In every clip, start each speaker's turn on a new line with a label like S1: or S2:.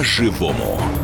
S1: по-живому.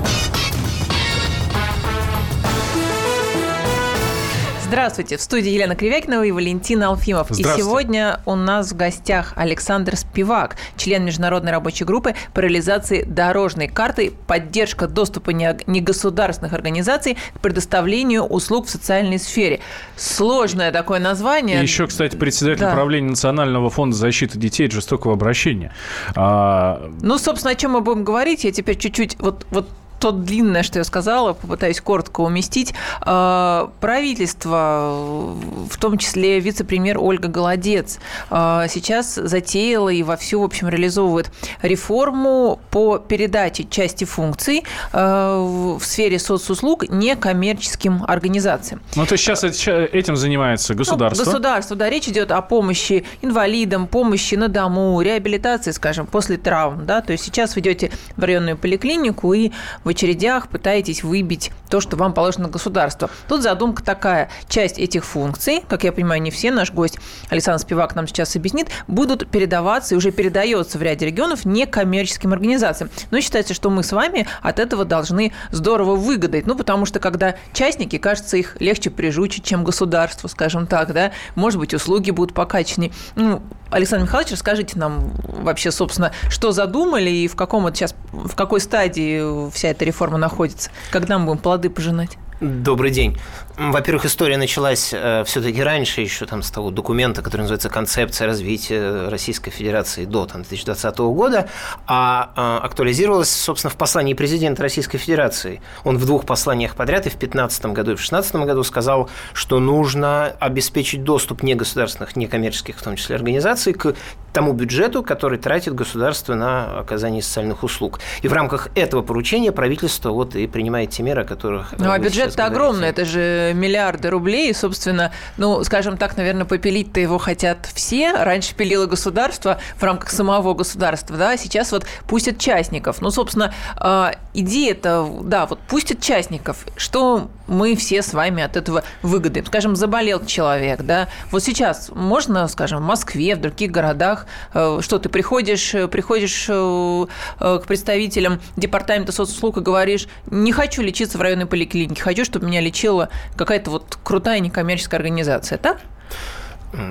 S2: Здравствуйте, в студии Елена Кривякинова и Валентин Алфимов. И сегодня у нас в гостях Александр Спивак, член Международной рабочей группы по реализации дорожной карты «Поддержка доступа негосударственных организаций к предоставлению услуг в социальной сфере». Сложное такое название.
S3: И еще, кстати, председатель да. правления Национального фонда защиты детей от жестокого обращения.
S2: А... Ну, собственно, о чем мы будем говорить, я теперь чуть-чуть вот, вот то длинное, что я сказала, попытаюсь коротко уместить. А, правительство, в том числе вице-премьер Ольга Голодец, а, сейчас затеяла и вовсю, в общем, реализовывает реформу по передаче части функций а, в сфере соцуслуг некоммерческим организациям.
S3: Ну, то есть сейчас этим занимается государство?
S2: Ну, государство, да. Речь идет о помощи инвалидам, помощи на дому, реабилитации, скажем, после травм, да. То есть сейчас вы идете в районную поликлинику и в очередях пытаетесь выбить то, что вам положено государство. Тут задумка такая. Часть этих функций, как я понимаю, не все, наш гость Александр Спивак нам сейчас объяснит, будут передаваться и уже передается в ряде регионов некоммерческим организациям. Но считается, что мы с вами от этого должны здорово выгодать. Ну, потому что когда частники, кажется, их легче прижучить, чем государство, скажем так, да, может быть, услуги будут покачественнее. Ну, Александр Михайлович, расскажите нам вообще, собственно, что задумали и в каком это сейчас, в какой стадии вся эта реформа находится? Когда мы будем плоды пожинать?
S4: Добрый день. Во-первых, история началась э, все-таки раньше, еще там с того документа, который называется «Концепция развития Российской Федерации до там, 2020 года», а э, актуализировалась, собственно, в послании президента Российской Федерации. Он в двух посланиях подряд, и в 2015 году, и в 2016 году сказал, что нужно обеспечить доступ негосударственных, некоммерческих, в том числе, организаций к тому бюджету, который тратит государство на оказание социальных услуг. И в рамках этого поручения правительство вот и принимает те меры, о которых...
S2: Ну, а бюджет-то огромный, это же миллиарды рублей, и, собственно, ну, скажем так, наверное, попилить-то его хотят все. Раньше пилило государство в рамках самого государства, да, а сейчас вот пустят частников. Ну, собственно, а, идея-то, да, вот пустят частников. Что мы все с вами от этого выгодаем? Скажем, заболел человек, да, вот сейчас можно, скажем, в Москве, в других городах Э, что ты приходишь, э, приходишь э, к представителям департамента соцуслуг и говоришь, не хочу лечиться в районной поликлинике, хочу, чтобы меня лечила какая-то вот крутая некоммерческая организация, так?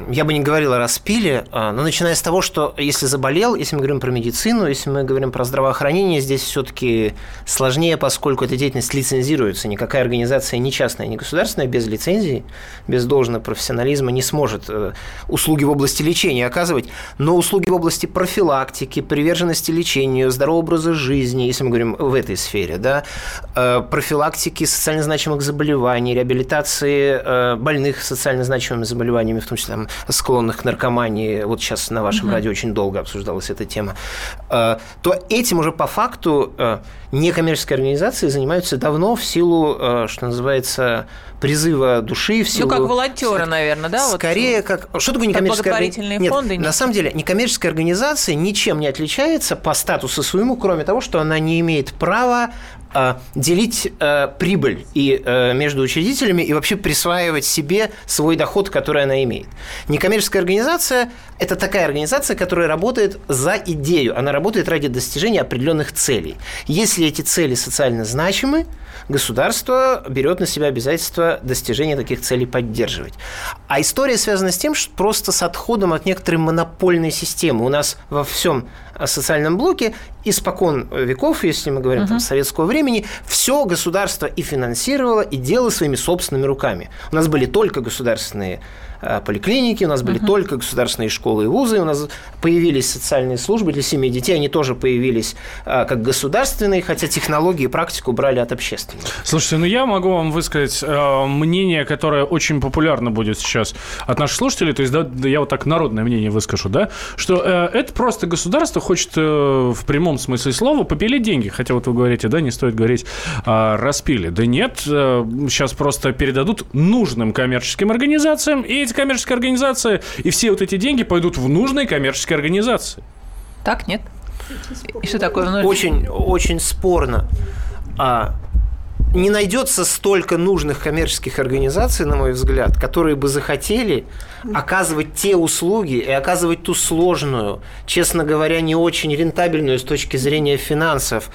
S4: Я бы не говорил о распиле, а, но начиная с того, что если заболел, если мы говорим про медицину, если мы говорим про здравоохранение, здесь все-таки сложнее, поскольку эта деятельность лицензируется. Никакая организация, ни частная, ни государственная, без лицензии, без должного профессионализма не сможет э, услуги в области лечения оказывать, но услуги в области профилактики, приверженности лечению, здорового образа жизни, если мы говорим в этой сфере, да, э, профилактики социально значимых заболеваний, реабилитации э, больных социально значимыми заболеваниями, в том числе там, склонных к наркомании, вот сейчас на вашем угу. радио очень долго обсуждалась эта тема, э, то этим уже по факту э, некоммерческие организации занимаются давно в силу, э, что называется, призыва души, в силу...
S2: Ну, как волонтеры, наверное, да?
S4: Скорее, вот, как... Что такое некоммерческая
S2: организация? Нет, фонды?
S4: Нет, на самом деле, некоммерческая организация ничем не отличается по статусу своему, кроме того, что она не имеет права делить э, прибыль и э, между учредителями и вообще присваивать себе свой доход, который она имеет. Некоммерческая организация – это такая организация, которая работает за идею, она работает ради достижения определенных целей. Если эти цели социально значимы, государство берет на себя обязательство достижения таких целей поддерживать. А история связана с тем, что просто с отходом от некоторой монопольной системы. У нас во всем социальном блоке испокон веков, если мы говорим uh-huh. там, советского времени, все государство и финансировало, и делало своими собственными руками. У нас были только государственные Э, поликлиники, у нас были угу. только государственные школы и вузы, у нас появились социальные службы для семей детей, они тоже появились э, как государственные, хотя технологии и практику брали от общественных.
S3: Слушайте, ну я могу вам высказать э, мнение, которое очень популярно будет сейчас от наших слушателей, то есть да, я вот так народное мнение выскажу, да, что э, это просто государство хочет э, в прямом смысле слова попилить деньги, хотя вот вы говорите, да, не стоит говорить э, распили. Да нет, э, сейчас просто передадут нужным коммерческим организациям, и эти коммерческая организация, и все вот эти деньги пойдут в нужные коммерческие организации.
S2: Так, нет?
S4: И что такое? Очень, очень спорно. А, не найдется столько нужных коммерческих организаций, на мой взгляд, которые бы захотели оказывать те услуги и оказывать ту сложную, честно говоря, не очень рентабельную с точки зрения финансов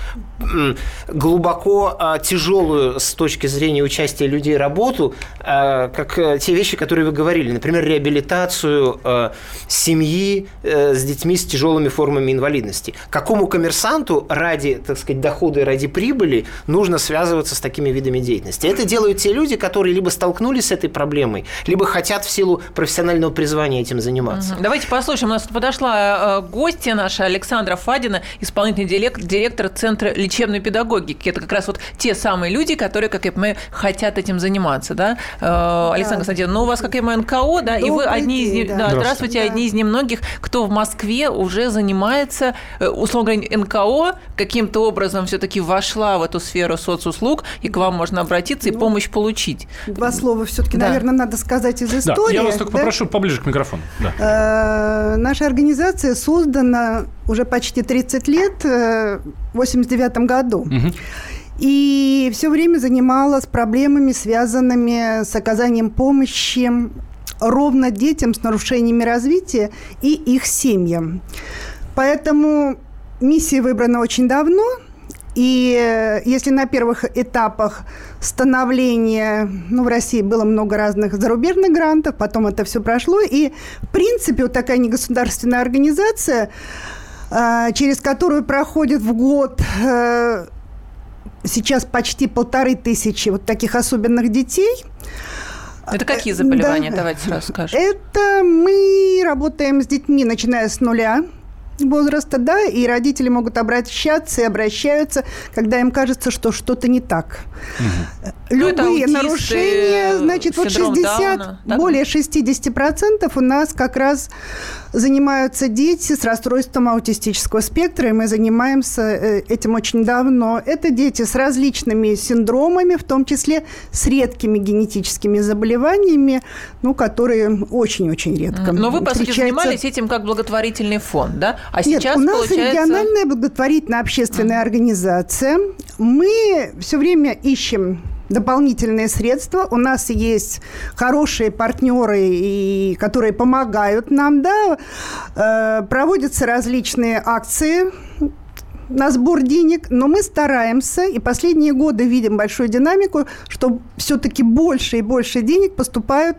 S4: глубоко а, тяжелую с точки зрения участия людей работу, а, как э, те вещи, которые вы говорили, например, реабилитацию а, семьи э, с детьми с тяжелыми формами инвалидности. Какому коммерсанту ради, так сказать, дохода и ради прибыли нужно связываться с такими видами деятельности? Это делают те люди, которые либо столкнулись с этой проблемой, либо хотят в силу профессионального призвания этим заниматься.
S2: Давайте послушаем. У нас подошла э, гостья наша Александра Фадина, исполнительный директор Центра лечебной педагогики. Это как раз вот те самые люди, которые, как я понимаю, хотят этим заниматься, да? Э, Александра Константиновна, ну у вас, как я понимаю, НКО, да, и вы одни из... Да. Да, здравствуйте, да. одни из немногих, кто в Москве уже занимается, э, условно говоря, НКО каким-то образом все-таки вошла в эту сферу соцуслуг, и к вам можно обратиться и ну, помощь получить.
S1: Два слова все-таки, да. наверное, надо сказать из истории. Да,
S3: я вас только да? попрошу поближе к микрофону. Да.
S1: Э, наша организация создана уже почти 30 лет, 89 году. Угу. И все время занималась проблемами, связанными с оказанием помощи ровно детям с нарушениями развития и их семьям. Поэтому миссия выбрана очень давно. И э, если на первых этапах становления, ну, в России было много разных зарубежных грантов, потом это все прошло, и, в принципе, вот такая негосударственная организация, через которую проходит в год э, сейчас почти полторы тысячи вот таких особенных детей –
S2: это какие заболевания? Да. Давайте сразу скажем.
S1: Это мы работаем с детьми, начиная с нуля возраста, да, и родители могут обращаться и обращаются, когда им кажется, что что-то не так. Угу. Любые аутисты, нарушения, значит, вот 60, Дауна, более 60% у нас как раз занимаются дети с расстройством аутистического спектра, и мы занимаемся э, этим очень давно. Это дети с различными синдромами, в том числе с редкими генетическими заболеваниями, ну, которые очень-очень редко
S2: Но вы, по сути, занимались этим как благотворительный фонд, да?
S1: А Нет, сейчас, у нас получается... региональная благотворительная общественная mm. организация. Мы все время ищем дополнительные средства. У нас есть хорошие партнеры, и, которые помогают нам. Да? Э, проводятся различные акции на сбор денег, но мы стараемся, и последние годы видим большую динамику, что все-таки больше и больше денег поступают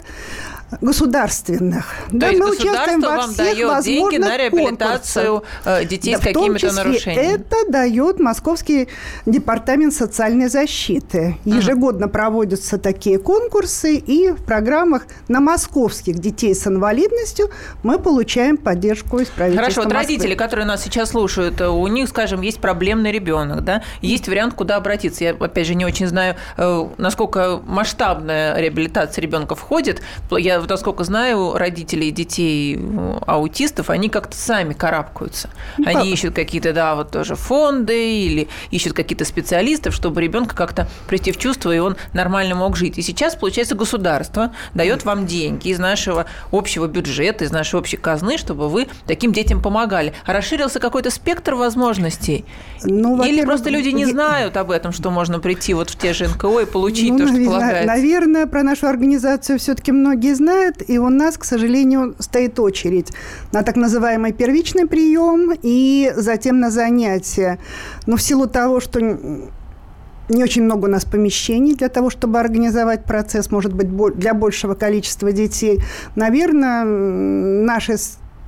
S1: государственных.
S2: То да, мы участвуем во всех дает деньги на реабилитацию конкурсах. Э, детей да, с какими-то нарушениями?
S1: Это дает Московский департамент социальной защиты. Ежегодно угу. проводятся такие конкурсы, и в программах на московских детей с инвалидностью мы получаем поддержку из правительства
S2: Хорошо,
S1: вот
S2: родители, которые нас сейчас слушают, э, у них, скажем, есть проблемный ребенок, да, есть вариант, куда обратиться. Я, опять же, не очень знаю, э, насколько масштабная реабилитация ребенка входит. Я вот насколько знаю, родители детей э, аутистов, они как-то сами карабкаются. Ну, они как? ищут какие-то, да, вот тоже фонды или ищут какие-то специалистов, чтобы ребенка как-то прийти в чувство, и он нормально мог жить. И сейчас, получается, государство дает вам деньги из нашего общего бюджета, из нашей общей казны, чтобы вы таким детям помогали. А расширился какой-то спектр возможностей? Ну, Или просто люди не знают об этом, что можно прийти вот в те же НКО и получить ну, то, что наверное, полагается?
S1: Наверное, про нашу организацию все-таки многие знают, знает, и у нас, к сожалению, стоит очередь на так называемый первичный прием и затем на занятия. Но в силу того, что не очень много у нас помещений для того, чтобы организовать процесс, может быть, для большего количества детей. Наверное, наши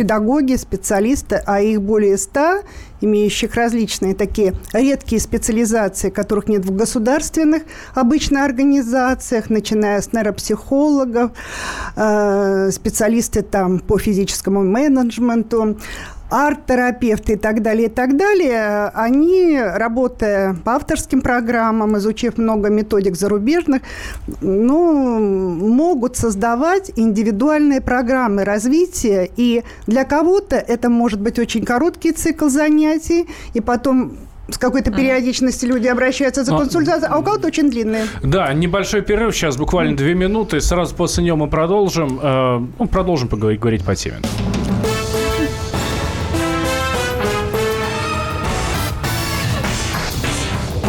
S1: педагоги, специалисты, а их более ста, имеющих различные такие редкие специализации, которых нет в государственных обычно организациях, начиная с нейропсихологов, э, специалисты там по физическому менеджменту, арт-терапевты и так далее, и так далее, они, работая по авторским программам, изучив много методик зарубежных, ну, могут создавать индивидуальные программы развития, и для кого-то это может быть очень короткий цикл занятий, и потом с какой-то периодичностью люди обращаются за консультацией, а у кого-то очень длинные.
S3: Да, небольшой перерыв, сейчас буквально две минуты, сразу после него мы продолжим, э, ну, продолжим поговорить, говорить по теме.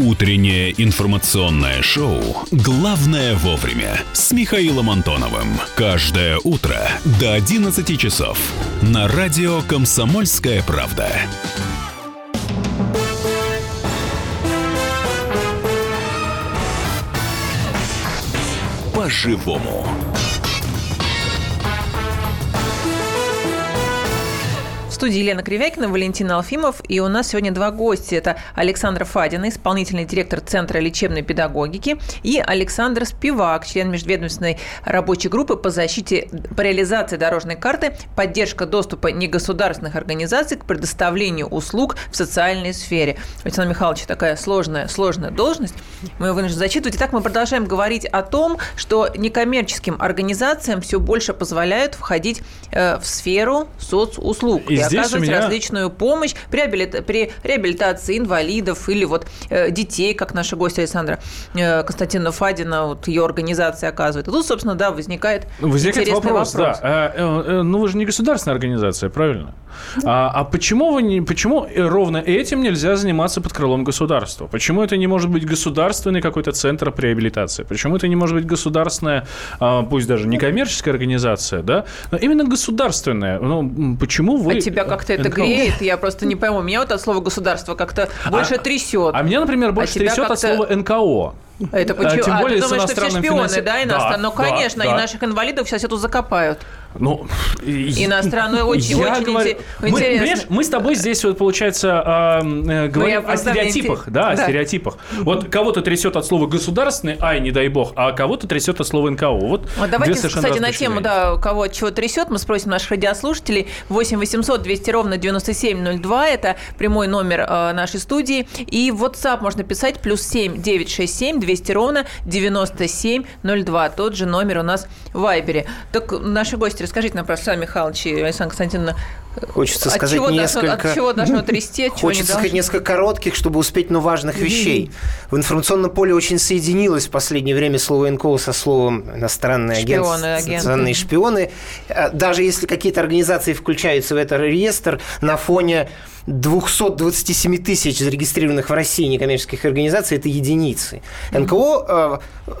S5: Утреннее информационное шоу «Главное вовремя» с Михаилом Антоновым. Каждое утро до 11 часов на радио «Комсомольская правда». По-живому.
S2: Студии Елена Кривякина, Валентина Алфимов. И у нас сегодня два гостя. Это Александра Фадина, исполнительный директор Центра лечебной педагогики, и Александр Спивак, член межведомственной рабочей группы по защите, по реализации дорожной карты, поддержка доступа негосударственных организаций к предоставлению услуг в социальной сфере. Александр Михайлович, такая сложная, сложная должность. Мы вынуждены зачитывать. Итак, мы продолжаем говорить о том, что некоммерческим организациям все больше позволяют входить э, в сферу соцуслуг. И здесь оказывать меня... различную помощь при, реабилита... при реабилитации инвалидов или вот э, детей, как наша гостья Александра э, Константина Фадина, вот ее организация оказывает. И тут, собственно, да, возникает, возникает интересный вопрос. вопрос.
S3: Да. А, э, ну, вы же не государственная организация, правильно? А, а почему, вы не, почему ровно этим нельзя заниматься под крылом государства? Почему это не может быть государственный какой-то центр по реабилитации? Почему это не может быть государственная, а, пусть даже не коммерческая организация, да, но именно государственная? Ну, почему вы...
S2: А тебя как-то это греет? Я просто не пойму. Меня вот от слова государство как-то а, больше трясет.
S3: А меня, например, больше а трясет от слова НКО.
S2: Это почему? А, тем более а, ты думаешь, что все шпионы, финанси... да, иностранные? Да, ну, конечно, да, да. и наших инвалидов сейчас эту закопают.
S3: Ну,
S2: иностранную очень, я очень
S3: говорю, интересно. Мы, мы с тобой здесь вот получается э, говорим о стереотипах, да, да, о стереотипах. Вот кого-то трясет от слова государственный, ай, не дай бог, а кого-то трясет от слова НКО. Вот,
S2: вот давайте, кстати, на тему, да, кого от чего трясет, мы спросим наших радиослушателей. 8 800 200 ровно 9702, это прямой номер э, нашей студии. И в WhatsApp можно писать плюс 7 967 200 ровно 9702. Тот же номер у нас в Вайбере. Так наши гости расскажите нам про Александра Михайловича и Александра Константиновна.
S4: Хочется от сказать чего несколько...
S2: Должно, от чего должно трясти, от
S4: чего Хочется сказать несколько коротких, чтобы успеть, но важных вещей. В информационном поле очень соединилось в последнее время слово НКО со словом иностранные шпионы, агенты, агенты. шпионы. Даже если какие-то организации включаются в этот реестр на фоне 227 тысяч зарегистрированных в России некоммерческих организаций – это единицы. НКО э, э,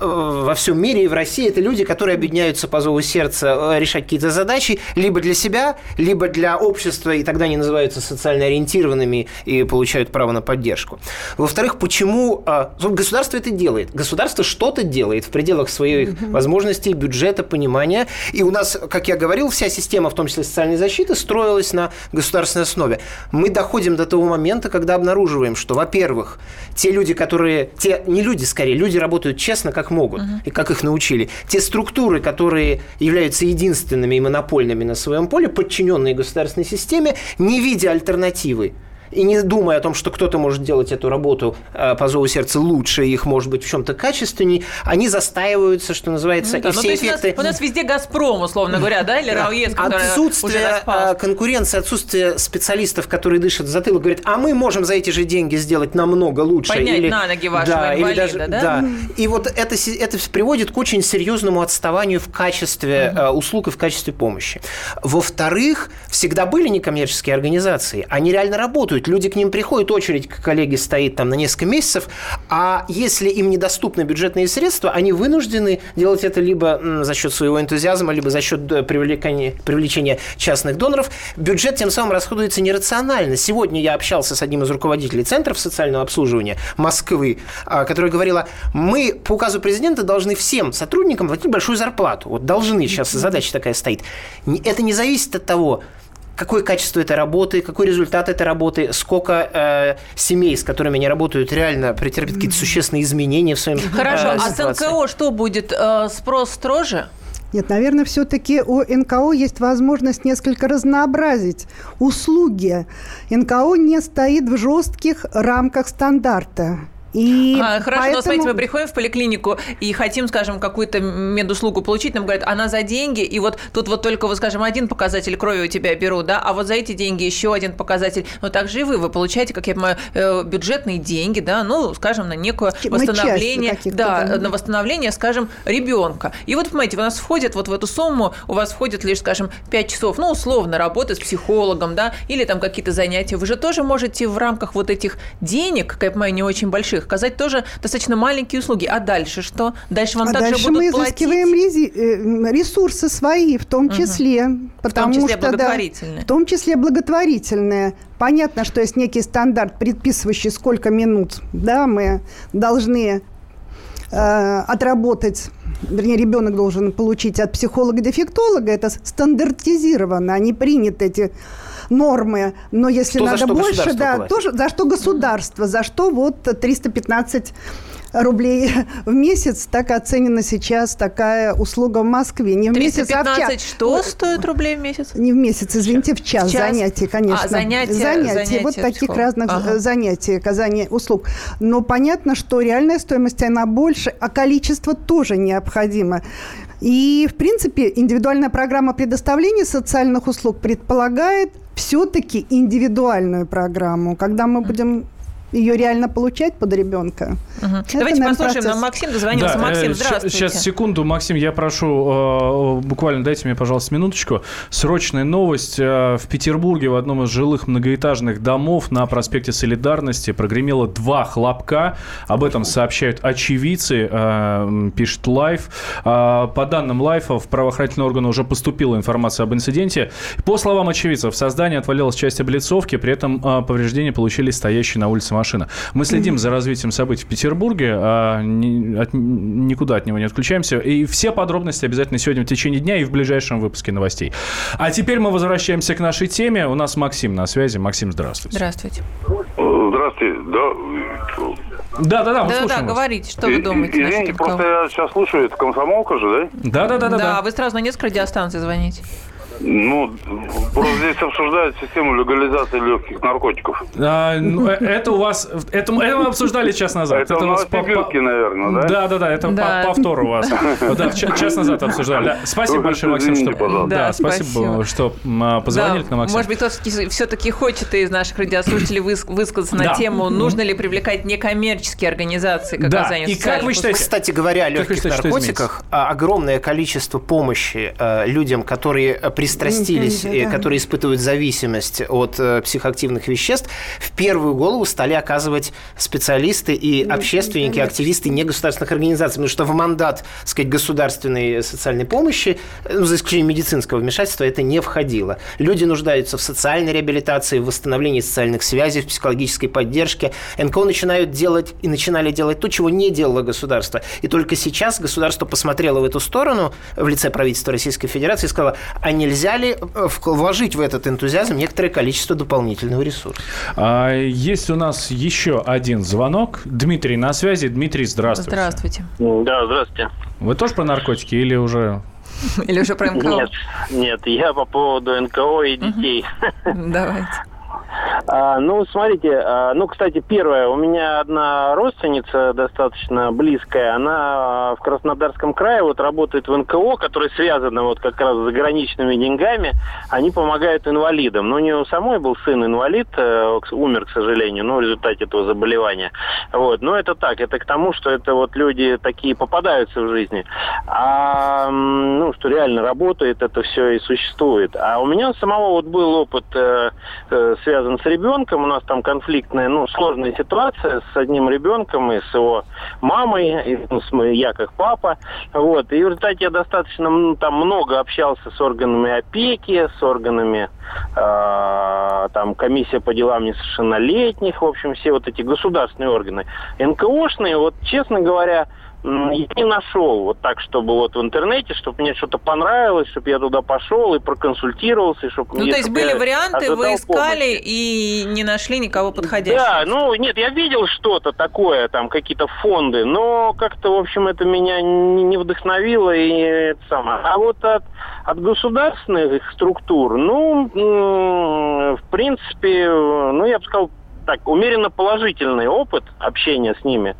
S4: во всем мире и в России – это люди, которые объединяются по зову сердца э, решать какие-то задачи либо для себя, либо для общества, и тогда они называются социально ориентированными и получают право на поддержку. Во-вторых, почему государство это делает? Государство что-то делает в пределах своих возможностей, бюджета, понимания. И у нас, как я говорил, вся система, в том числе социальной защиты, строилась на государственной основе. Мы доходим до того момента, когда обнаруживаем, что, во-первых, те люди, которые... Те, не люди, скорее, люди работают честно, как могут, uh-huh. и как их научили. Те структуры, которые являются единственными и монопольными на своем поле, подчиненные государственной системе, не видя альтернативы, и не думая о том, что кто-то может делать эту работу э, по зову сердца лучше, их может быть в чем-то качественней, они застаиваются, что называется, ну, да, и ну, все эффекты...
S2: У нас, у нас везде «Газпром», условно говоря, да, или РАОЕС,
S4: Отсутствие э, конкуренции, отсутствие специалистов, которые дышат в затылок, говорят, а мы можем за эти же деньги сделать намного лучше.
S2: Поднять или, на ноги вашего да, инвалида, или даже, да?
S4: да? И вот это, это приводит к очень серьезному отставанию в качестве угу. услуг и в качестве помощи. Во-вторых, всегда были некоммерческие организации, они реально работают работают, люди к ним приходят, очередь к коллеге стоит там на несколько месяцев, а если им недоступны бюджетные средства, они вынуждены делать это либо за счет своего энтузиазма, либо за счет э, привлечения, привлечения частных доноров. Бюджет тем самым расходуется нерационально. Сегодня я общался с одним из руководителей центров социального обслуживания Москвы, а, которая говорила, мы по указу президента должны всем сотрудникам платить большую зарплату. Вот должны, сейчас задача такая стоит. Это не зависит от того, какое качество этой работы, какой результат этой работы, сколько э, семей, с которыми они работают, реально претерпят какие-то существенные изменения в своем
S2: Хорошо, э, а с НКО что будет? Э, спрос строже?
S1: Нет, наверное, все-таки у НКО есть возможность несколько разнообразить услуги. НКО не стоит в жестких рамках стандарта. И
S2: а, хорошо,
S1: поэтому...
S2: но смотрите, мы приходим в поликлинику и хотим, скажем, какую-то медуслугу получить, нам говорят, она за деньги, и вот тут вот только, вот, скажем, один показатель крови у тебя берут, да, а вот за эти деньги еще один показатель. Но также и вы, вы получаете, как я понимаю, э, бюджетные деньги, да, ну, скажем, на некое восстановление, да, да, на восстановление, скажем, ребенка. И вот, понимаете, у нас входит вот в эту сумму, у вас входит лишь, скажем, 5 часов, ну, условно, работы с психологом, да, или там какие-то занятия. Вы же тоже можете в рамках вот этих денег, как я понимаю, не очень больших, их оказать тоже достаточно маленькие услуги. А дальше что? Дальше вам а также
S1: дальше
S2: будут
S1: мы изыскиваем
S2: платить?
S1: Э, ресурсы свои, в том числе. Угу. Потому
S2: в том числе
S1: что,
S2: благотворительные.
S1: Да, в том числе благотворительные. Понятно, что есть некий стандарт, предписывающий, сколько минут да, мы должны э, отработать вернее, ребенок должен получить от психолога-дефектолога, это стандартизировано, они приняты эти нормы, но если
S4: что
S1: надо больше, да, тоже за что государство, за что вот 315 рублей в месяц. Так оценена сейчас такая услуга в Москве.
S2: Не в 315 месяц, а в час. что стоит рублей в месяц?
S1: Не в месяц, извините, в час, в час. занятий, конечно.
S2: А, занятия,
S1: занятия, занятия вот таких психолог. разных ага. занятий, оказания услуг. Но понятно, что реальная стоимость, она больше, а количество тоже необходимо. И, в принципе, индивидуальная программа предоставления социальных услуг предполагает все-таки индивидуальную программу, когда мы будем ее реально получать под ребенка.
S2: Угу. Это, Давайте наверное, послушаем, процесс. нам Максим дозвонился. Да, Максим, э, здравствуйте.
S3: Сейчас, секунду, Максим, я прошу, э, буквально дайте мне, пожалуйста, минуточку. Срочная новость. Э, в Петербурге в одном из жилых многоэтажных домов на проспекте Солидарности прогремело два хлопка. Об этом сообщают очевидцы, пишет Лайф. По данным Лайфа, в правоохранительные органы уже поступила информация об инциденте. По словам очевидцев, в здании отвалилась часть облицовки, при этом повреждения получили стоящие на улице машина. Мы следим за развитием событий в Петербурге, а ни, от, никуда от него не отключаемся. И все подробности обязательно сегодня в течение дня и в ближайшем выпуске новостей. А теперь мы возвращаемся к нашей теме. У нас Максим на связи. Максим, здравствуйте.
S2: Здравствуйте.
S6: Здравствуйте. Да,
S3: да, да, да,
S2: мы да, да, говорите, что вы думаете?
S6: Извините, просто я сейчас слушаю, это комсомолка же,
S3: да? Да, да, да, да.
S2: Да, вы сразу на несколько радиостанций звоните.
S6: Ну, просто здесь обсуждают систему легализации легких наркотиков.
S3: А, ну, э, это у вас... Это, это мы обсуждали час назад.
S6: Это, это у нас по, по... наверное, да?
S3: Да, да, да, это да. повтор у вас. Да, час назад обсуждали. Да. Спасибо большое, Максим, что... Да, спасибо, что позвонили к нам, Максим.
S2: Может быть, кто-то все-таки хочет из наших радиослушателей высказаться на тему, нужно ли привлекать некоммерческие организации к оказанию
S4: и как вы считаете... Кстати говоря, о легких наркотиках, огромное количество помощи э, людям, которые при пристрастились, mm-hmm, да. которые испытывают зависимость от э, психоактивных веществ, в первую голову стали оказывать специалисты и mm-hmm, общественники, mm-hmm. активисты негосударственных организаций, потому что в мандат, так сказать, государственной социальной помощи, ну, за исключением медицинского вмешательства, это не входило. Люди нуждаются в социальной реабилитации, в восстановлении социальных связей, в психологической поддержке. НКО начинают делать и начинали делать то, чего не делало государство. И только сейчас государство посмотрело в эту сторону в лице правительства Российской Федерации и сказало, а нельзя нельзя ли э, вложить в этот энтузиазм некоторое количество дополнительного ресурса?
S3: А, есть у нас еще один звонок. Дмитрий на связи. Дмитрий, здравствуйте.
S2: Здравствуйте.
S7: Да, здравствуйте.
S3: Вы тоже про наркотики или уже
S2: или уже про НКО?
S7: Нет, нет, я по поводу НКО и детей.
S2: Давайте.
S7: А, ну, смотрите, а, ну, кстати, первое, у меня одна родственница достаточно близкая, она в Краснодарском крае вот работает в НКО, которая связана вот как раз с заграничными деньгами, они помогают инвалидам. Но ну, у нее самой был сын инвалид, э, умер, к сожалению, ну, в результате этого заболевания. Вот, но это так, это к тому, что это вот люди такие попадаются в жизни. А, ну, что реально работает, это все и существует. А у меня самого вот был опыт, э, э, связан с ребенком. У нас там конфликтная, ну, сложная ситуация с одним ребенком и с его мамой, и, ну, с, я как папа. Вот. И в результате я достаточно там много общался с органами опеки, с органами э, там комиссия по делам несовершеннолетних, в общем, все вот эти государственные органы. НКОшные, вот, честно говоря, я не нашел вот так, чтобы вот в интернете, чтобы мне что-то понравилось, чтобы я туда пошел и проконсультировался, и чтобы
S2: Ну,
S7: мне,
S2: то есть были варианты, вы искали помощи. и не нашли никого подходящего?
S7: Да, ну, нет, я видел что-то такое, там, какие-то фонды, но как-то, в общем, это меня не вдохновило и это самое. А вот от, от государственных структур, ну, в принципе, ну, я бы сказал, так, умеренно положительный опыт общения с ними.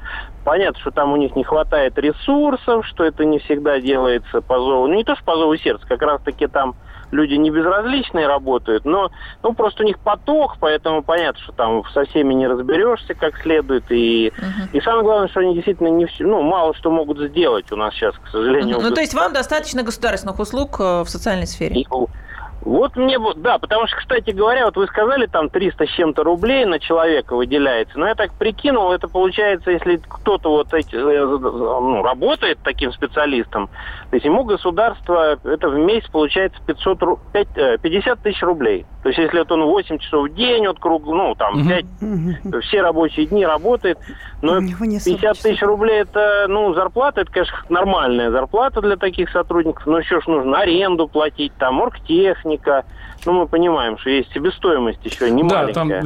S7: Понятно, что там у них не хватает ресурсов, что это не всегда делается по зову, ну не то, что по зову сердца, как раз-таки там люди не безразличные работают, но ну, просто у них поток, поэтому понятно, что там со всеми не разберешься как следует. И, угу. и самое главное, что они действительно не все, ну, мало что могут сделать у нас сейчас, к сожалению.
S2: Ну, то есть вам достаточно государственных услуг э, в социальной сфере? И,
S7: вот мне, да, потому что, кстати говоря, вот вы сказали, там 300 с чем-то рублей на человека выделяется, но я так прикинул, это получается, если кто-то вот эти, э, ну, работает таким специалистом, то есть ему государство, это в месяц получается 500, 5, 50 тысяч рублей. То есть если вот он 8 часов в день, вот круг, ну, там, 5, угу. все рабочие дни работает, но 50 тысяч рублей это, ну, зарплата, это, конечно, нормальная зарплата для таких сотрудников, но еще ж нужно аренду платить, там, оргтехника, ну, мы понимаем, что есть себестоимость еще не
S3: да, Там, э,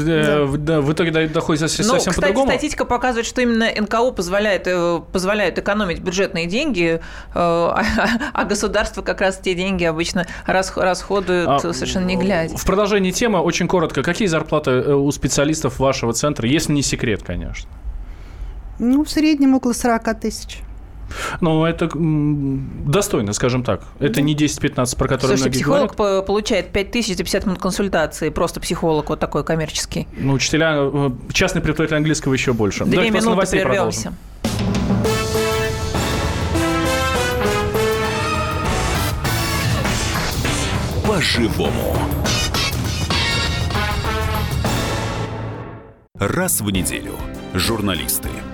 S3: да. в итоге доходит совсем, ну, совсем
S2: кстати,
S3: по-другому.
S2: статистика показывает, что именно НКО позволяет, э, позволяет экономить бюджетные деньги, э, а, а государство как раз те деньги обычно расходуют а, совершенно не глядя.
S3: В продолжении темы, очень коротко, какие зарплаты э, у специалистов вашего центра, если не секрет, конечно?
S1: Ну, в среднем около 40 тысяч.
S3: Ну, это достойно, скажем так. Это не 10-15, про которые
S2: Слушайте,
S3: многие
S2: психолог
S3: говорят.
S2: получает 5 тысяч за 50 минут консультации. Просто психолог вот такой коммерческий.
S3: Ну, учителя, э, частный преподаватель английского еще больше.
S2: Две Давайте минуты прервемся.
S5: По-живому. Раз в неделю журналисты –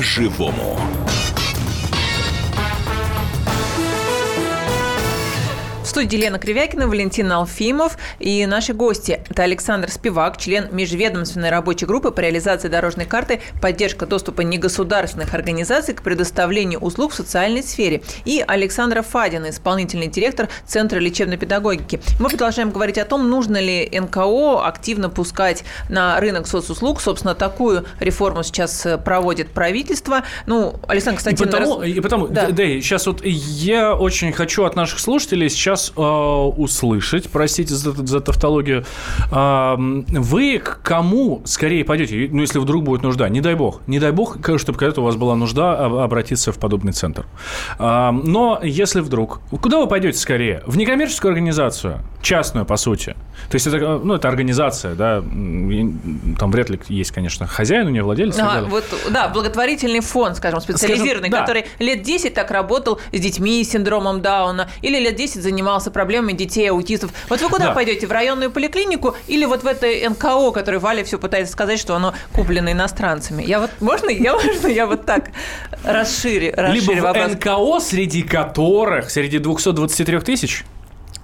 S5: По-живому.
S2: Студии Лена Кривякина, Валентин Алфимов и наши гости. Это Александр Спивак, член межведомственной рабочей группы по реализации дорожной карты «Поддержка доступа негосударственных организаций к предоставлению услуг в социальной сфере». И Александра Фадина, исполнительный директор Центра лечебной педагогики. Мы продолжаем говорить о том, нужно ли НКО активно пускать на рынок соцуслуг. Собственно, такую реформу сейчас проводит правительство. Ну, Александр, кстати...
S3: И потому, раз... и потому да. да, сейчас вот я очень хочу от наших слушателей сейчас э, услышать, простите за, за тавтологию, э, вы к кому скорее пойдете, ну, если вдруг будет нужда, не дай бог, не дай бог, чтобы когда-то у вас была нужда обратиться в подобный центр. Э, но если вдруг, куда вы пойдете скорее? В некоммерческую организацию, частную, по сути. То есть это, ну, это организация, да, там вряд ли есть, конечно, хозяин у нее, владелец.
S2: А, вот, да, благотворительный фонд, скажем, специализированный, скажем, да. который лет 10 так работал с детьми с синдромом Дауна, или лет 10 занимался занимался проблемами детей, аутистов. Вот вы куда да. пойдете? В районную поликлинику или вот в это НКО, который Валя все пытается сказать, что оно куплено иностранцами? Я вот, можно, я, можно, я вот так расширю, расширю
S3: Либо вопрос. НКО, среди которых, среди 223 тысяч,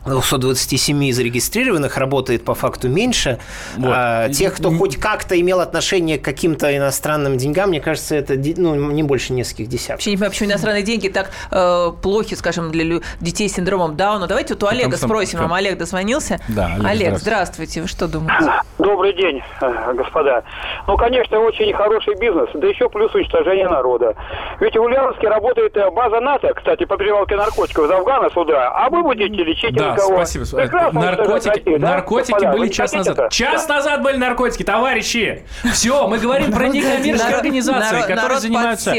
S4: 227 зарегистрированных работает по факту меньше. Вот. А, тех, кто хоть как-то имел отношение к каким-то иностранным деньгам, мне кажется, это ну, не больше нескольких десятков.
S2: Вообще не понимаю, почему иностранные деньги так э, плохи, скажем, для детей с синдромом Дауна. Давайте вот у Олега спросим. Вам Олег дозвонился?
S3: Да,
S2: Олег, Олег здравствуйте. Вы что думаете?
S8: Добрый день, э, господа. Ну, конечно, очень хороший бизнес, да еще плюс уничтожение народа. Ведь в Ульяновске работает э, база НАТО, кстати, по перевалке наркотиков из Афгана сюда, а вы будете лечить
S3: да, никого. Спасибо. Прекрасно, наркотики России, да? наркотики Господа, были час назад. Это? Час да. назад были наркотики, товарищи. Все, мы говорим про некоммерческие организации, которые занимаются,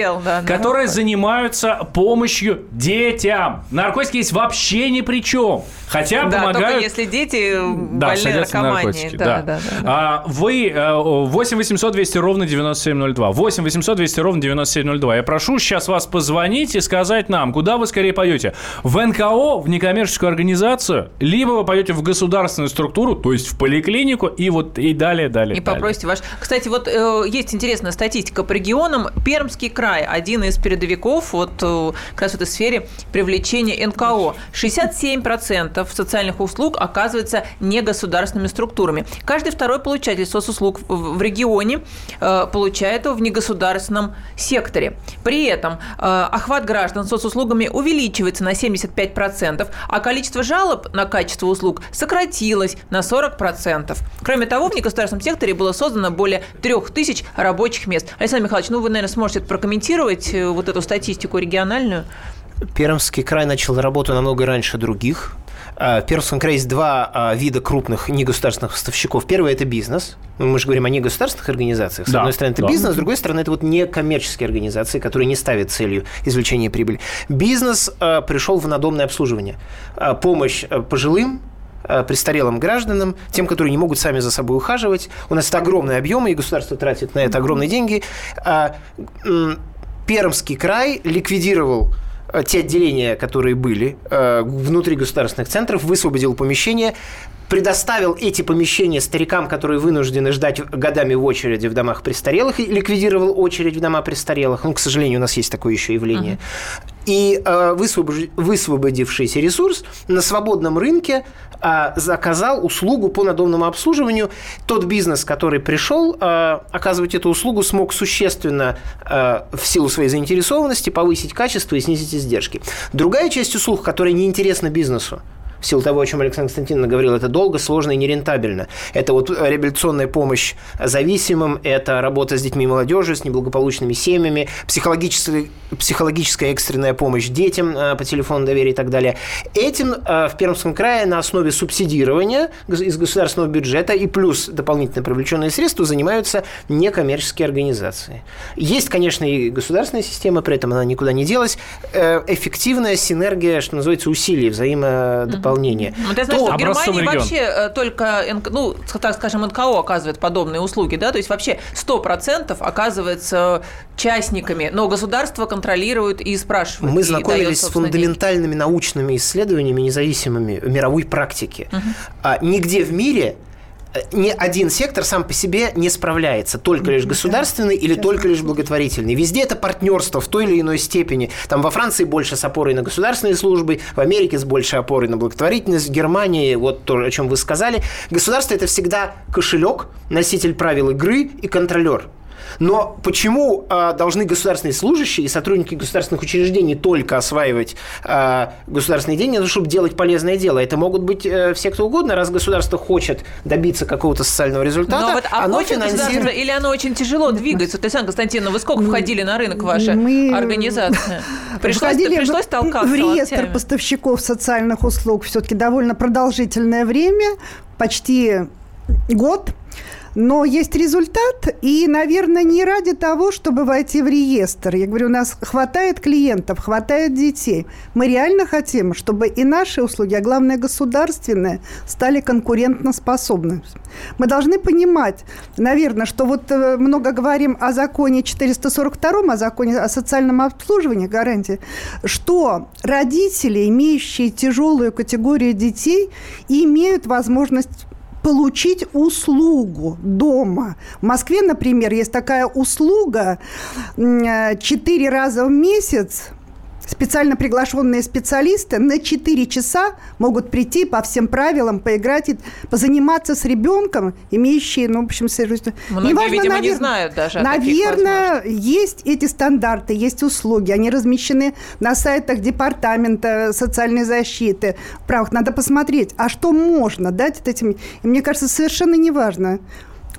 S3: которые занимаются помощью детям. Наркотики есть вообще ни при чем. Хотя да, помогают... только
S2: если дети да, больны наркоманией.
S3: Да, да. Да, да, А, вы 8 800 200 ровно 9702. 8 800 200 ровно 9702. Я прошу сейчас вас позвонить и сказать нам, куда вы скорее пойдете. В НКО, в некоммерческую организацию, вопросы, либо вы пойдете в государственную структуру, то есть в поликлинику, и вот и далее, далее.
S2: И далее. попросите ваш. Кстати, вот э, есть интересная статистика по регионам. Пермский край один из передовиков вот э, как раз в этой сфере привлечения НКО. 67% социальных услуг оказывается негосударственными структурами. Каждый второй получатель соцуслуг в регионе э, получает его в негосударственном секторе. При этом э, охват граждан соцуслугами увеличивается на 75%, а количество жалоб на качество услуг сократилось на 40%. Кроме того, в негосударственном секторе было создано более 3000 рабочих мест. Александр Михайлович, ну вы, наверное, сможете прокомментировать э, вот эту статистику региональную.
S4: Пермский край начал работу намного раньше других. В Пермском крае есть два а, вида крупных негосударственных поставщиков. Первый – это бизнес. Мы же говорим о негосударственных организациях. С да, одной стороны, это да. бизнес, с другой стороны, это вот некоммерческие организации, которые не ставят целью извлечения прибыли. Бизнес а, пришел в надомное обслуживание. Помощь пожилым, престарелым гражданам, тем, которые не могут сами за собой ухаживать. У нас это огромные объемы, и государство тратит на это огромные деньги. Пермский край ликвидировал Э, те отделения, которые были э, внутри государственных центров, высвободил помещения, предоставил эти помещения старикам, которые вынуждены ждать годами в очереди в домах престарелых, и ликвидировал очередь в дома престарелых. Ну, к сожалению, у нас есть такое еще явление. Uh-huh. И э, высвободившийся ресурс на свободном рынке э, заказал услугу по надомному обслуживанию. Тот бизнес, который пришел э, оказывать эту услугу, смог существенно э, в силу своей заинтересованности повысить качество и снизить издержки. Другая часть услуг, которая неинтересна бизнесу, в силу того, о чем Александр Константиновна говорил, это долго, сложно и нерентабельно. Это вот реабилитационная помощь зависимым, это работа с детьми и молодежью, с неблагополучными семьями, психологическая, психологическая экстренная помощь детям э, по телефону доверия и так далее. Этим э, в Пермском крае на основе субсидирования из государственного бюджета и плюс дополнительно привлеченные средства занимаются некоммерческие организации. Есть, конечно, и государственная система, при этом она никуда не делась. Э, эффективная синергия, что называется, усилий, взаимодополнения исполнения.
S2: Ну, ты знаешь, что в Германии регион. вообще э, только, ну, так скажем, НКО оказывает подобные услуги, да, то есть вообще 100% оказывается частниками, но государство контролирует и спрашивает.
S4: Мы знакомились дает, с фундаментальными деньги. научными исследованиями, независимыми мировой практики. Угу. А, нигде в мире Э, ни один сектор сам по себе не справляется, только лишь государственный или только лишь благотворительный. Везде это партнерство в той или иной степени. Там во Франции больше с опорой на государственные службы, в Америке с большей опорой на благотворительность, в Германии, вот то, о чем вы сказали. Государство – это всегда кошелек, носитель правил игры и контролер. Но почему э, должны государственные служащие и сотрудники государственных учреждений только осваивать э, государственные деньги, чтобы делать полезное дело? Это могут быть э, все кто угодно, раз государство хочет добиться какого-то социального результата.
S2: Но вот, а оно финансирует... Или оно очень тяжело двигается? Татьяна Константиновна, вы сколько входили на рынок ваша Мы... организация?
S1: Пришлось, пришлось толкаться в реестр локтями. поставщиков социальных услуг все-таки довольно продолжительное время, почти год – но есть результат, и, наверное, не ради того, чтобы войти в реестр. Я говорю, у нас хватает клиентов, хватает детей. Мы реально хотим, чтобы и наши услуги, а главное государственные, стали конкурентоспособны. Мы должны понимать, наверное, что вот э, много говорим о законе 442, о законе о социальном обслуживании, гарантии, что родители, имеющие тяжелую категорию детей, имеют возможность получить услугу дома. В Москве, например, есть такая услуга э, четыре раза в месяц специально приглашенные специалисты на 4 часа могут прийти по всем правилам, поиграть и позаниматься с ребенком, имеющие, ну, в общем,
S2: Многие, Неважно, видимо, навер... не знают даже
S1: Наверное, есть эти стандарты, есть услуги. Они размещены на сайтах Департамента социальной защиты. Правых надо посмотреть, а что можно дать этим. И мне кажется, совершенно неважно,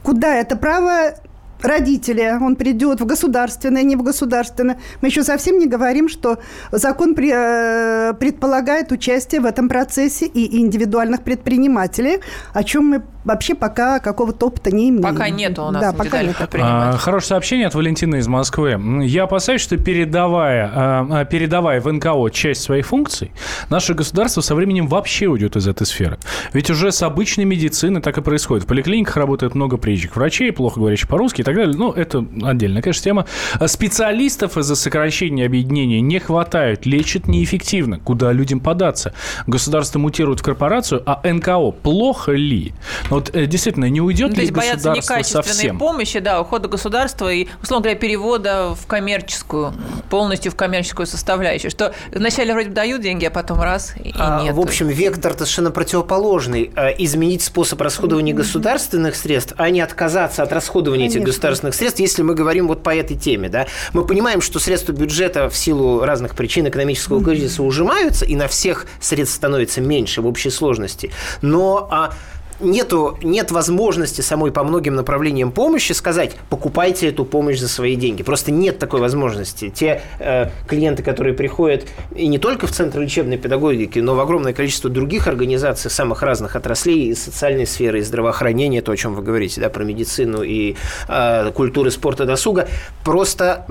S1: куда это право родителя, он придет в государственное, не в государственное. Мы еще совсем не говорим, что закон э, предполагает участие в этом процессе и индивидуальных предпринимателей, о чем мы вообще пока какого-то опыта не имеем.
S2: Пока нету у нас
S1: да, пока нет.
S3: А, хорошее сообщение от Валентины из Москвы. Я опасаюсь, что передавая, а, передавая в НКО часть своих функций, наше государство со временем вообще уйдет из этой сферы. Ведь уже с обычной медицины так и происходит. В поликлиниках работает много приезжих врачей, плохо говорящих по-русски и так далее. Ну, это отдельная, конечно, тема. Специалистов из-за сокращения объединения не хватает, лечат неэффективно. Куда людям податься? Государство мутирует в корпорацию, а НКО плохо ли? Вот э, действительно, не уйдет
S2: ну, то
S3: ли
S2: есть боятся
S3: государство
S2: некачественной
S3: совсем?
S2: помощи, да, ухода государства и, условно говоря, перевода в коммерческую, полностью в коммерческую составляющую. Что вначале вроде бы дают деньги, а потом раз и
S4: А,
S2: нет.
S4: В общем, вектор совершенно противоположный. А, Изменить способ расходования государственных средств, а не отказаться от расходования этих
S1: Конечно.
S4: государственных средств, если мы говорим вот по этой теме. Да? Мы понимаем, что средства бюджета в силу разных причин экономического кризиса ужимаются, и на всех средств становится меньше в общей сложности. Но а, нету, нет возможности самой по многим направлениям помощи сказать, покупайте эту помощь за свои деньги. Просто нет такой возможности. Те э, клиенты, которые приходят и не только в Центр лечебной педагогики, но в огромное количество других организаций самых разных отраслей, из социальной сферы, из здравоохранения, то, о чем вы говорите, да, про медицину и э, культуры, спорта, досуга, просто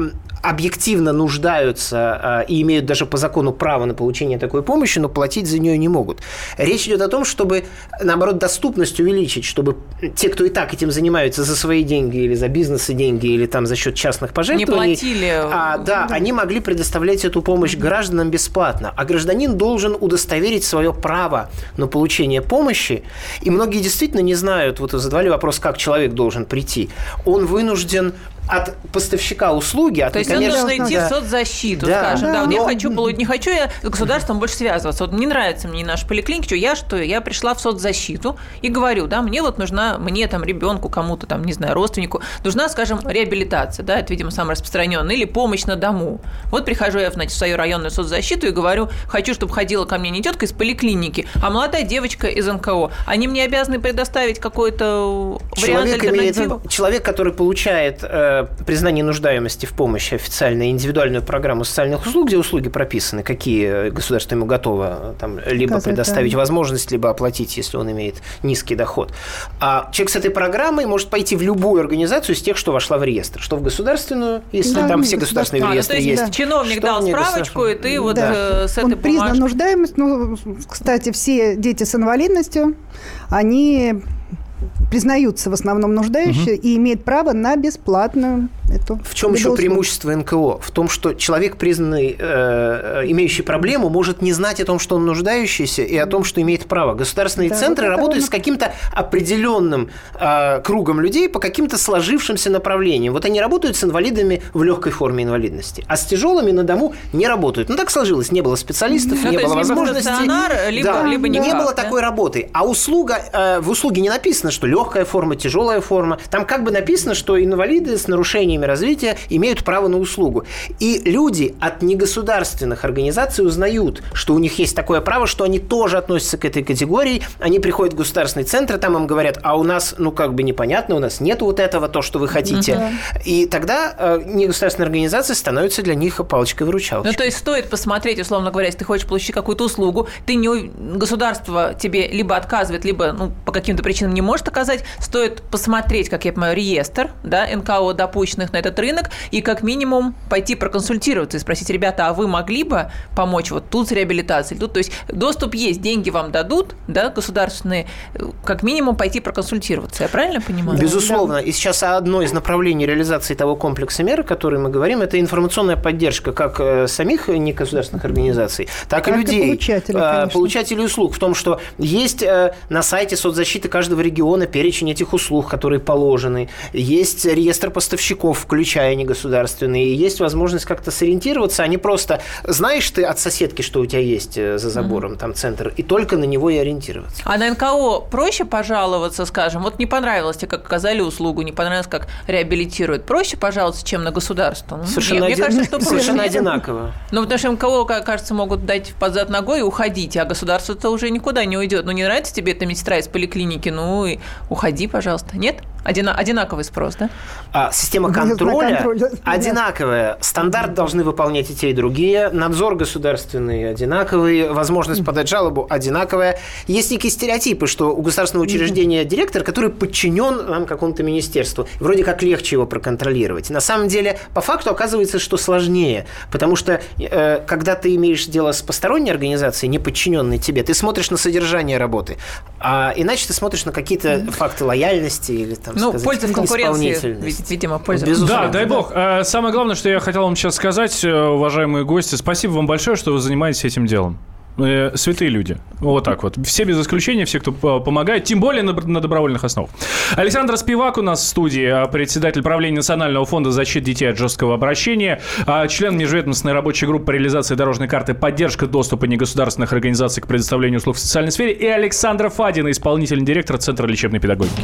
S4: объективно нуждаются э, и имеют даже по закону право на получение такой помощи, но платить за нее не могут. Речь идет о том, чтобы, наоборот, доступность увеличить, чтобы те, кто и так этим занимаются за свои деньги или за бизнесы деньги, или там за счет частных пожертвований,
S2: платили.
S4: а, да, они могли предоставлять эту помощь гражданам бесплатно. А гражданин должен удостоверить свое право на получение помощи. И многие действительно не знают, вот задавали вопрос, как человек должен прийти. Он вынужден от поставщика услуги, от
S2: То есть он
S4: некоммерческого-
S2: должен идти
S4: Да.
S2: в соцзащиту,
S4: Да.
S2: скажем. Да,
S1: Да,
S2: вот я
S4: но-
S2: хочу получить, не хочу я с государством больше связываться. Вот не нравится мне наша поликлиника, что я что, я пришла в соцзащиту и говорю, да, мне вот нужна, мне там ребенку, кому-то там, не знаю, родственнику, нужна, скажем, реабилитация, да, это, видимо, самое распространенное, или помощь на дому. Вот прихожу я, значит, в свою районную соцзащиту и говорю, хочу, чтобы ходила ко мне не тетка из поликлиники, а молодая девочка из НКО. Они мне обязаны предоставить какой-то вариант
S4: Человек, имеет, человек, который получает э, признание нуждаемости в помощи официально, индивидуальную программу социальных услуг, где услуги прописаны, какие государство ему готово э, там, либо
S1: Оказать,
S4: предоставить
S1: да.
S4: возможность, либо оплатить, если он имеет низкий доход. А человек с этой программой может пойти в любую организацию из тех, что вошла в реестр. Что в государственную, если
S1: Да,
S4: там
S1: ну,
S4: все государственные
S2: А, ну,
S4: реестры
S2: то есть,
S4: есть.
S2: чиновник
S4: Что
S2: дал справочку, и ты вот
S1: Да.
S2: э, с этой
S1: Он признан
S2: бумажкой-
S1: нуждаемость. Ну, кстати, все дети с инвалидностью, они признаются в основном нуждающие и имеют право на бесплатную эту
S4: В чем еще преимущество НКО? В том, что человек, признанный, э, имеющий проблему, может не знать о том, что он нуждающийся, и о том, что имеет право. Государственные
S1: Да,
S4: центры работают
S1: он-
S4: с каким-то определенным э, кругом людей по каким-то сложившимся направлениям. Вот они работают с инвалидами в легкой форме инвалидности, а с тяжелыми на дому не работают. Ну, так сложилось. Не было специалистов,
S2: Ну,
S4: не
S2: то
S4: было
S2: есть либо
S4: возможностей.
S2: стационар, либо-
S4: Да.
S2: либо
S4: не было
S2: да?
S4: такой работы. А услуга, э, в услуге не написано, что легкая форма, тяжелая форма. Там как бы написано, что инвалиды с нарушениями развития имеют право на услугу. И люди от негосударственных организаций узнают, что у них есть такое право, что они тоже относятся к этой категории. Они приходят в государственный центр, там им говорят, а у нас, ну, как бы непонятно, у нас нет вот этого, то, что вы хотите. И тогда э, негосударственные организации становятся для них палочкой-выручалочкой.
S2: Ну, то есть стоит посмотреть, условно говоря, если ты хочешь получить какую-то услугу, ты не, государство тебе либо отказывает, либо ну, по каким-то причинам не может оказать, стоит посмотреть, как я понимаю, реестр да, НКО, допущенных на этот рынок, и как минимум пойти проконсультироваться и спросить, ребята, а вы могли бы помочь вот тут с реабилитацией, тут, то есть доступ есть, деньги вам дадут, да, государственные, как минимум пойти проконсультироваться, я правильно понимаю?
S4: Безусловно. И сейчас одно из направлений реализации того комплекса мер, о котором мы говорим, это информационная поддержка как э, самих негосударственных организаций, так, и
S1: Так и
S4: людей,
S1: получателей,
S4: э,
S1: конечно.
S4: получателей услуг. В том, что есть э, на сайте соцзащиты каждого региона перечень этих услуг, которые положены. Есть реестр поставщиков, включая негосударственные. Есть возможность как-то сориентироваться, а не просто знаешь ты от соседки, что у тебя есть э, за забором там центр, и только на него и ориентироваться.
S2: А на НКО проще пожаловаться, скажем, вот не понравилось тебе, как оказали услугу, не понравилось, как реабилитируют. Проще пожаловаться, чем на государство? Ну,
S4: Совершенно,
S2: нет,
S4: оди-
S2: Мне кажется, что
S4: совершенно одинаково.
S2: Ну, потому что МКО, ка- кажется, могут дать под зад ногой и уходить, а государство-то уже никуда не уйдет. Ну, не нравится тебе эта медсестра из поликлиники, ну и уходи, пожалуйста. Нет? Одина- одинаковый спрос, да?
S4: А, система контроля
S1: контроль, да.
S4: одинаковая. Стандарт должны выполнять и те, и другие. Надзор государственный одинаковый. Возможность подать жалобу одинаковая. Есть некие стереотипы, что у государственного учреждения директор, который подчинен нам какому-то министерству. Вроде как легче его проконтролировать. На самом деле, по факту оказывается, что сложнее. Потому что, э, когда ты имеешь дело с посторонней организацией, не подчиненной тебе, ты смотришь на содержание работы. А иначе ты смотришь на какие-то факты лояльности или там,
S2: Ну,
S4: сказать,
S2: польза в конкуренции, видимо, польза. в
S4: Безусловно.
S3: Да, дай бог. Э, Самое главное, что я хотел вам сейчас сказать, э, уважаемые гости, спасибо вам большое, что вы занимаетесь этим делом. Э, Святые люди. Вот так вот. Все без исключения, все, кто помогает, тем более на, на добровольных основах. Александр Спивак у нас в студии, э, председатель правления Национального фонда защиты детей от жесткого обращения, а член межведомственной рабочей группы по реализации дорожной карты «Поддержка доступа негосударственных организаций к предоставлению услуг в социальной сфере» и Александра Фадина, исполнительный директор Центра лечебной педагогики.